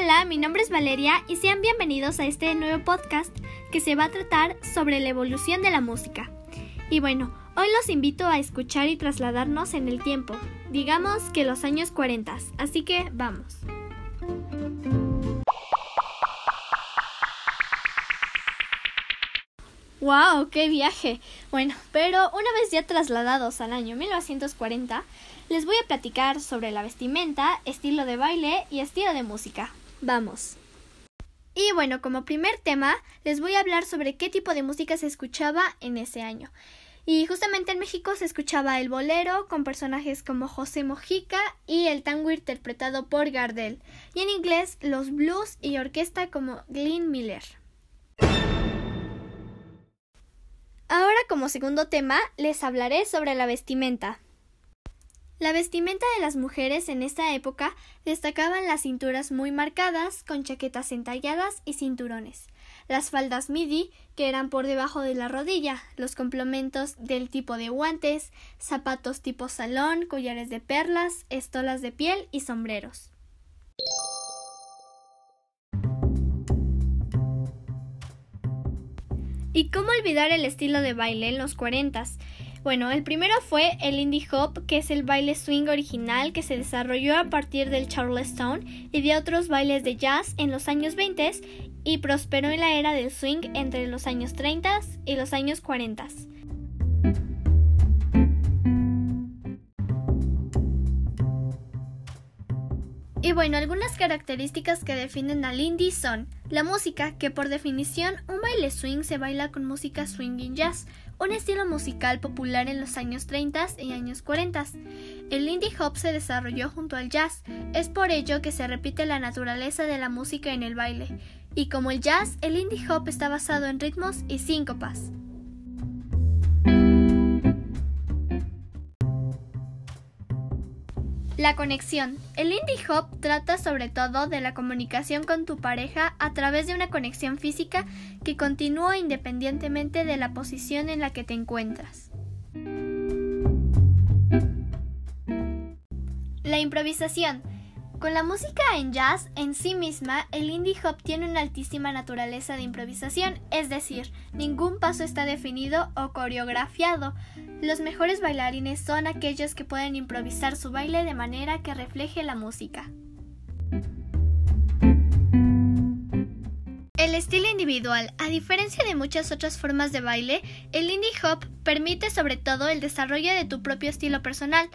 Hola, mi nombre es Valeria y sean bienvenidos a este nuevo podcast que se va a tratar sobre la evolución de la música. Y bueno, hoy los invito a escuchar y trasladarnos en el tiempo, digamos que los años 40, así que vamos. ¡Wow! ¡Qué viaje! Bueno, pero una vez ya trasladados al año 1940, les voy a platicar sobre la vestimenta, estilo de baile y estilo de música. Vamos. Y bueno, como primer tema, les voy a hablar sobre qué tipo de música se escuchaba en ese año. Y justamente en México se escuchaba el bolero con personajes como José Mojica y el tango interpretado por Gardel. Y en inglés los blues y orquesta como Glenn Miller. Ahora como segundo tema les hablaré sobre la vestimenta. La vestimenta de las mujeres en esta época destacaban las cinturas muy marcadas, con chaquetas entalladas y cinturones, las faldas midi, que eran por debajo de la rodilla, los complementos del tipo de guantes, zapatos tipo salón, collares de perlas, estolas de piel y sombreros. ¿Y cómo olvidar el estilo de baile en los cuarentas? Bueno, el primero fue el indie hop, que es el baile swing original que se desarrolló a partir del charleston y de otros bailes de jazz en los años 20 y prosperó en la era del swing entre los años 30 y los años 40. Y bueno, algunas características que definen al indie son la música, que por definición un baile swing se baila con música swing y jazz, un estilo musical popular en los años 30 y años 40. El indie hop se desarrolló junto al jazz, es por ello que se repite la naturaleza de la música en el baile, y como el jazz, el indie hop está basado en ritmos y síncopas. La conexión. El indie hop trata sobre todo de la comunicación con tu pareja a través de una conexión física que continúa independientemente de la posición en la que te encuentras. La improvisación. Con la música en jazz en sí misma, el indie hop tiene una altísima naturaleza de improvisación, es decir, ningún paso está definido o coreografiado. Los mejores bailarines son aquellos que pueden improvisar su baile de manera que refleje la música. El estilo individual, a diferencia de muchas otras formas de baile, el indie hop permite sobre todo el desarrollo de tu propio estilo personal,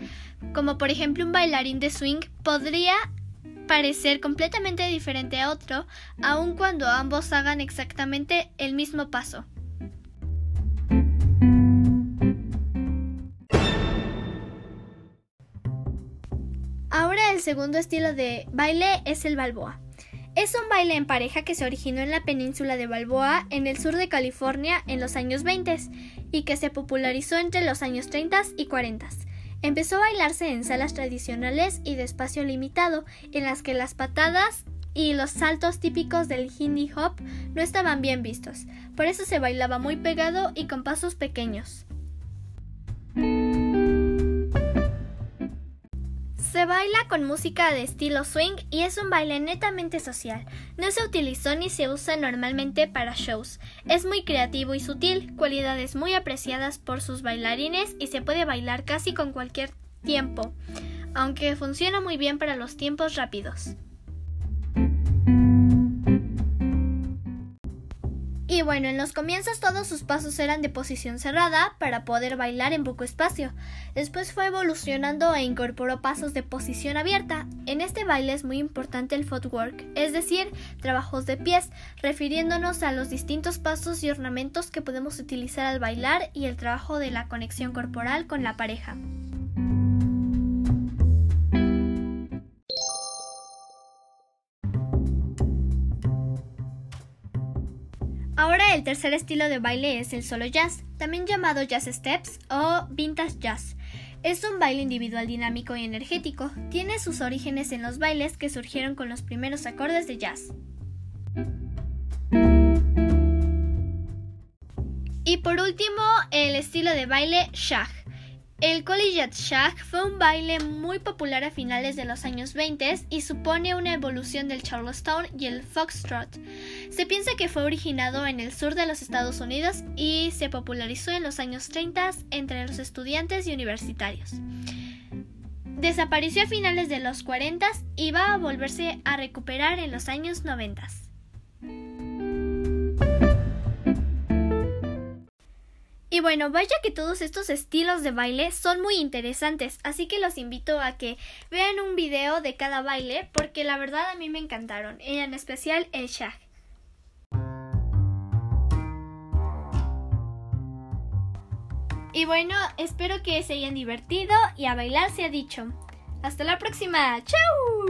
como por ejemplo un bailarín de swing podría parecer completamente diferente a otro, aun cuando ambos hagan exactamente el mismo paso. Segundo estilo de baile es el balboa. Es un baile en pareja que se originó en la península de Balboa, en el sur de California, en los años 20 y que se popularizó entre los años 30 y 40. Empezó a bailarse en salas tradicionales y de espacio limitado, en las que las patadas y los saltos típicos del hindi hop no estaban bien vistos. Por eso se bailaba muy pegado y con pasos pequeños. Se baila con música de estilo swing y es un baile netamente social. No se utilizó ni se usa normalmente para shows. Es muy creativo y sutil, cualidades muy apreciadas por sus bailarines y se puede bailar casi con cualquier tiempo, aunque funciona muy bien para los tiempos rápidos. Bueno, en los comienzos todos sus pasos eran de posición cerrada para poder bailar en poco espacio. Después fue evolucionando e incorporó pasos de posición abierta. En este baile es muy importante el footwork, es decir, trabajos de pies, refiriéndonos a los distintos pasos y ornamentos que podemos utilizar al bailar y el trabajo de la conexión corporal con la pareja. Ahora el tercer estilo de baile es el solo jazz, también llamado jazz steps o vintage jazz. Es un baile individual dinámico y energético. Tiene sus orígenes en los bailes que surgieron con los primeros acordes de jazz. Y por último, el estilo de baile shag. El Collegiate Shag fue un baile muy popular a finales de los años 20 y supone una evolución del Charleston y el Foxtrot. Se piensa que fue originado en el sur de los Estados Unidos y se popularizó en los años 30 entre los estudiantes y universitarios. Desapareció a finales de los 40 y va a volverse a recuperar en los años 90. Y bueno, vaya que todos estos estilos de baile son muy interesantes, así que los invito a que vean un video de cada baile porque la verdad a mí me encantaron, en especial el shag. Y bueno, espero que se hayan divertido y a bailar se ha dicho. Hasta la próxima. ¡Chao!